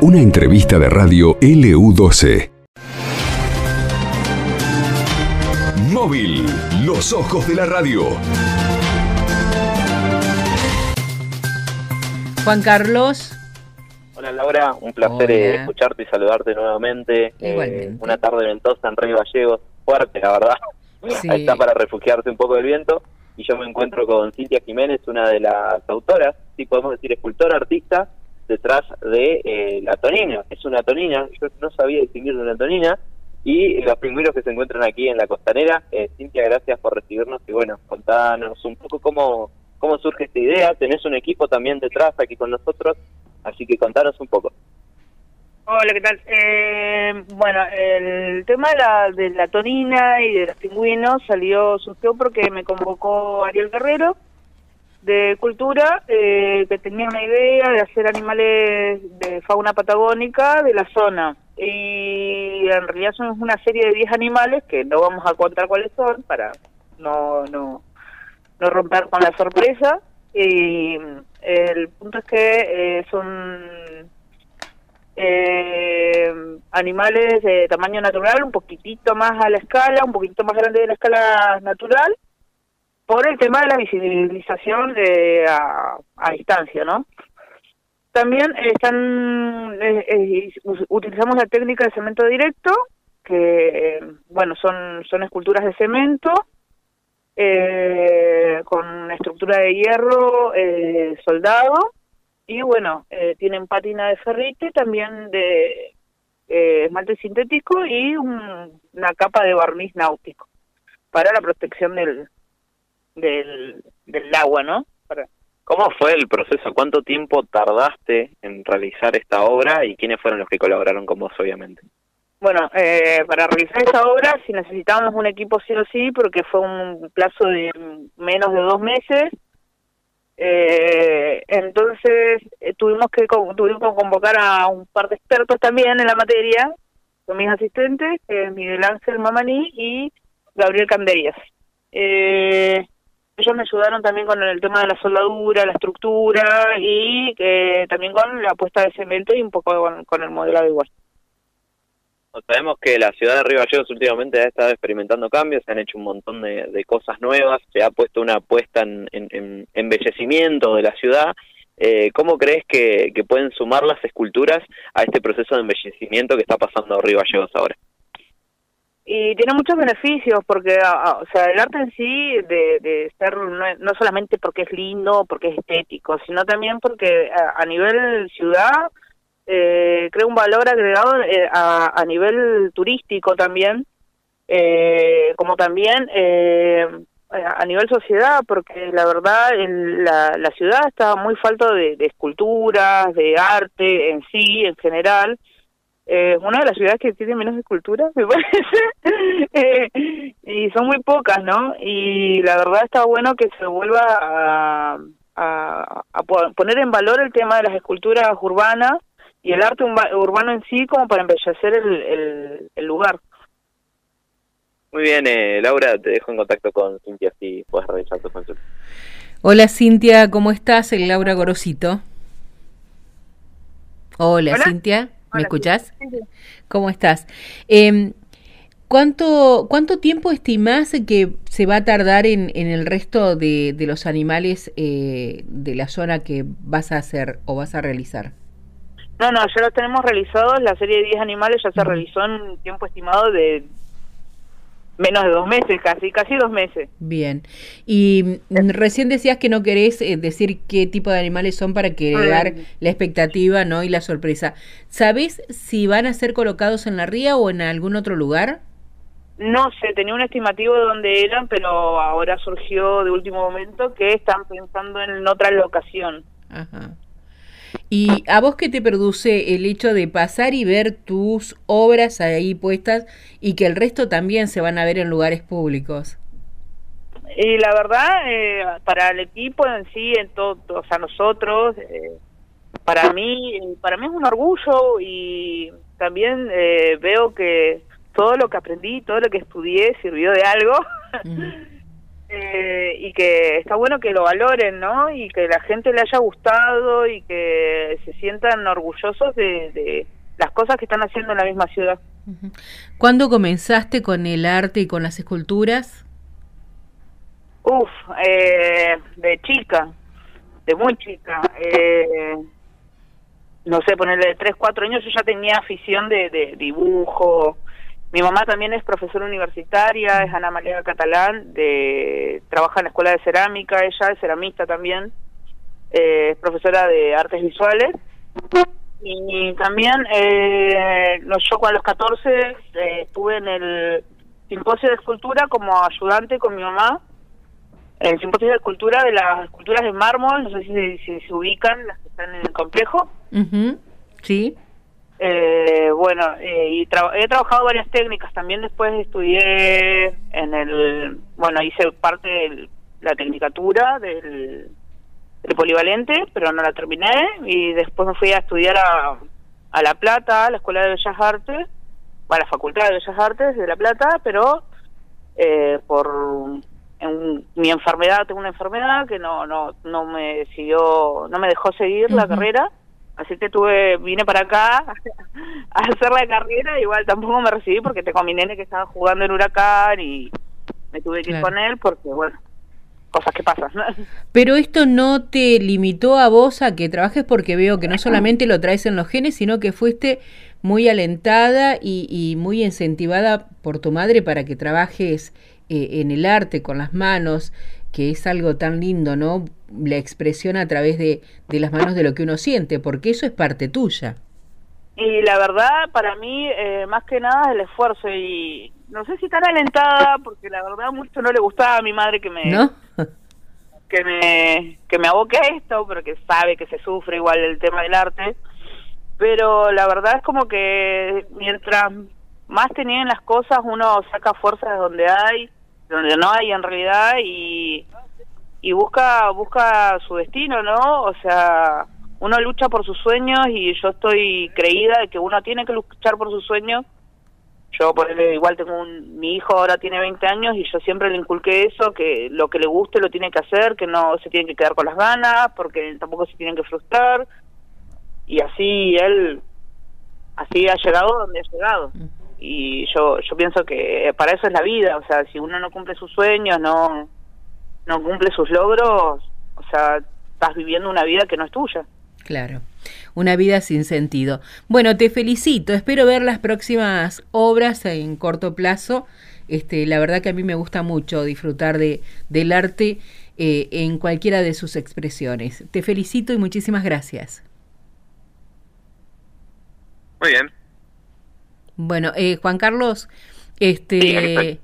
Una entrevista de radio LU12. Móvil, los ojos de la radio. Juan Carlos. Hola Laura, un placer Hola. eh, escucharte y saludarte nuevamente. Eh, Igualmente. una tarde ventosa en Río Gallegos, fuerte la verdad. Sí. Ahí está para refugiarse un poco del viento. Y yo me encuentro con Cintia Jiménez, una de las autoras, sí podemos decir escultora, artista, detrás de eh, la tonina. Es una tonina, yo no sabía distinguir de una tonina. Y los pingüinos que se encuentran aquí en la costanera. Eh, Cintia, gracias por recibirnos y bueno, contanos un poco cómo, cómo surge esta idea. Tenés un equipo también detrás aquí con nosotros, así que contanos un poco. Hola, ¿qué tal? Eh, bueno, el tema de la, de la tonina y de los pingüinos salió, surgió porque me convocó Ariel Guerrero de Cultura, eh, que tenía una idea de hacer animales de fauna patagónica de la zona. Y en realidad son una serie de 10 animales que no vamos a contar cuáles son para no, no, no romper con la sorpresa. Y el punto es que eh, son eh, animales de tamaño natural, un poquitito más a la escala, un poquitito más grande de la escala natural, por el tema de la visibilización de, a, distancia, ¿no? También están, utilizamos la técnica de cemento directo, que, bueno, son, son esculturas de cemento, eh, con estructura de hierro eh, soldado, y bueno, eh, tienen pátina de ferrite, también de eh, esmalte sintético y un- una capa de barniz náutico para la protección del, del, del agua, ¿no? Para, ¿Cómo fue el proceso? ¿Cuánto tiempo tardaste en realizar esta obra y quiénes fueron los que colaboraron con vos, obviamente? Bueno, eh, para realizar esta obra sí necesitábamos un equipo sí o sí porque fue un plazo de menos de dos meses. Eh, entonces eh, tuvimos que tuvimos que convocar a un par de expertos también en la materia, con mis asistentes, que es Miguel Ángel Mamani y Gabriel Canderías. Eh, ellos me ayudaron también con el tema de la soldadura, la estructura y eh, también con la puesta de cemento y un poco con, con el modelado igual. Sabemos que la ciudad de Río Gallegos últimamente ha estado experimentando cambios, se han hecho un montón de, cosas nuevas, se ha puesto una apuesta en embellecimiento de la ciudad. Eh, ¿Cómo crees que, que pueden sumar las esculturas a este proceso de embellecimiento que está pasando Río Gallegos ahora? Y tiene muchos beneficios porque a- a- o sea el arte en sí de, de ser no, no solamente porque es lindo porque es estético sino también porque a, a nivel ciudad eh, crea un valor agregado eh, a, a nivel turístico también eh, como también eh, a nivel sociedad porque la verdad el- la, la ciudad está muy falta de, de esculturas de arte en sí en general eh, una de las ciudades que tiene menos esculturas, me parece, Eh, y son muy pocas, ¿no? Y la verdad está bueno que se vuelva a, a, a po- poner en valor el tema de las esculturas urbanas y el arte urba- urbano en sí como para embellecer el, el, el lugar. Muy bien, eh, Laura, te dejo en contacto con Cintia si puedes realizar tu consulta. Hola Cintia, ¿cómo estás? El Laura Gorosito. Hola, Hola. Cintia, ¿me escuchás? ¿Cómo estás? Eh, ¿cuánto, ¿Cuánto tiempo estimás que se va a tardar en, en el resto de, de los animales eh, de la zona que vas a hacer o vas a realizar? No, no, ya los tenemos realizados, la serie de 10 animales ya se realizó en un tiempo estimado de menos de dos meses, casi, casi dos meses. Bien. Y mm, recién decías que no querés eh, decir qué tipo de animales son para crear Mm. la expectativa ¿no? y la sorpresa. ¿Sabés si van a ser colocados en la ría o en algún otro lugar? No sé, tenía un estimativo de dónde eran, pero ahora surgió de último momento que están pensando en otra locación. Ajá. ¿Y a vos qué te produce el hecho de pasar y ver tus obras ahí puestas y que el resto también se van a ver en lugares públicos? Y la verdad, eh, para el equipo en sí, en todo, o sea, nosotros, eh, para mí, para mí es un orgullo y también eh, veo que todo lo que aprendí, todo lo que estudié sirvió de algo. eh, y que está bueno que lo valoren, ¿no? Y que la gente le haya gustado y que se sientan orgullosos de, las cosas que están haciendo en la misma ciudad. ¿Cuándo comenzaste con el arte y con las esculturas? Uf, eh, de chica, de muy chica. Eh, no sé, ponerle de 3, 4 años yo ya tenía afición de, de dibujo, mi mamá también es profesora universitaria, es Ana María Catalán, de, trabaja en la Escuela de Cerámica, ella es ceramista también, eh, es profesora de artes visuales. Y también eh, yo a los 14 eh, estuve en el simposio de escultura como ayudante con mi mamá, el simposio de escultura de las esculturas de mármol, no sé si, se ubican, las que están en el complejo. Sí. Eh, bueno, eh, y he trabajado varias técnicas. También después estudié en el, bueno, hice parte de la tecnicatura del, polivalente, pero no la terminé. Y después me fui a estudiar a, a La Plata, a la Escuela de Bellas Artes, a la Facultad de Bellas Artes de La Plata, pero eh, por mi enfermedad, tengo una enfermedad que no no no me siguió, no me dejó seguir la carrera Así que tuve, vine para acá a hacer la carrera, igual tampoco me recibí porque tengo a mi nene que estaba jugando en Huracán y me tuve que ir con él porque, bueno, cosas que pasan. Pero esto no te limitó a vos a que trabajes porque veo que no solamente lo traes en los genes, sino que fuiste muy alentada y, y muy incentivada por tu madre para que trabajes eh, en el arte con las manos, que es algo tan lindo, ¿no? La expresión a través de, de las manos de lo que uno siente, porque eso es parte tuya. Y la verdad, para mí, eh, más que nada, el esfuerzo. Y no sé si tan alentada, porque la verdad mucho no le gustaba a mi madre que me... que me que me aboque a esto, porque sabe que se sufre igual el tema del arte. Pero la verdad es como que mientras más tenían las cosas, uno saca fuerzas de donde hay no hay en realidad y, busca busca su destino, ¿no? O sea, uno lucha por sus sueños y yo estoy creída de que uno tiene que luchar por sus sueños. Yo por igual tengo un, mi hijo ahora tiene 20 años y yo siempre le inculqué eso, que lo que le guste lo tiene que hacer, que no se tiene que quedar con las ganas, porque tampoco se tienen que frustrar. Y así él, así ha llegado donde ha llegado y yo yo pienso que para eso es la vida o sea si uno no cumple sus sueños no no cumple sus logros o sea estás viviendo una vida que no es tuya. Claro una vida sin sentido. Bueno te felicito espero ver las próximas obras en corto plazo. Este la verdad que a mí me gusta mucho disfrutar de del arte eh, en cualquiera de sus expresiones. Te felicito y muchísimas gracias. Muy bien bueno, eh, Juan Carlos, este,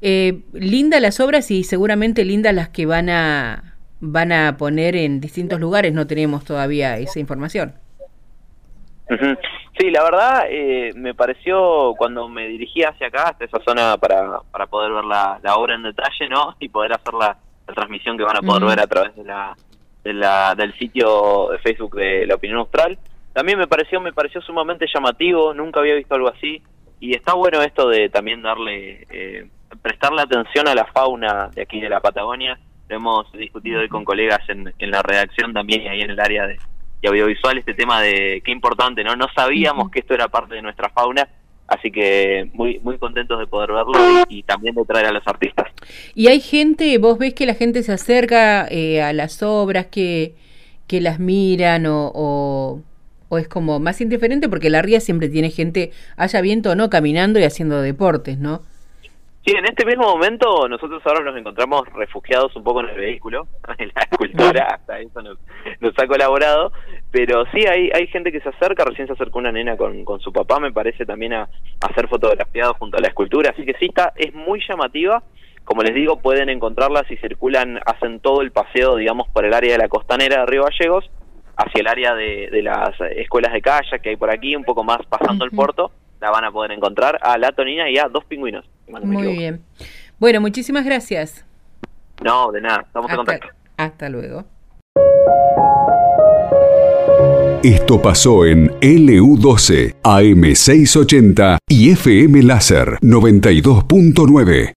eh, linda las obras y seguramente lindas las que van a van a poner en distintos lugares. No tenemos todavía esa información. Sí, la verdad eh, me pareció cuando me dirigí hacia acá, hasta esa zona para, para poder ver la, la obra en detalle, ¿no? Y poder hacer la, transmisión que van a poder ver a través de la, de la, del sitio de Facebook de la Opinión Austral también me pareció me pareció sumamente llamativo nunca había visto algo así y está bueno esto de también darle eh, prestarle atención a la fauna de aquí de la Patagonia. Lo hemos discutido hoy con colegas en, en la redacción también y ahí en el área de, audiovisual este tema de qué importante no no sabíamos que esto era parte de nuestra fauna así que muy muy contentos de poder verlo y, también de traer a los artistas. Y hay gente vos ves que la gente se acerca eh, a las obras que que las miran o o es como más indiferente porque la ría siempre tiene gente, haya viento o no, caminando y haciendo deportes, ¿no? Sí, en este mismo momento nosotros ahora nos encontramos refugiados un poco en el vehículo, en la escultura, hasta eso nos, ha colaborado, pero sí hay, hay gente que se acerca, recién se acercó una nena con, con su papá, me parece también a, a ser fotografiado junto a la escultura, así que sí está, es muy llamativa, como les digo, pueden encontrarla si circulan, hacen todo el paseo, digamos, por el área de la costanera de Río Gallegos, hacia el área de, de las escuelas de kayak que hay por aquí, un poco más pasando el puerto, la van a poder encontrar a la tonina y a dos pingüinos. Muy bien. Bueno, muchísimas gracias. No, de nada, estamos en contacto. Hasta luego. Esto pasó en LU12, AM680 y FM Láser 92.9.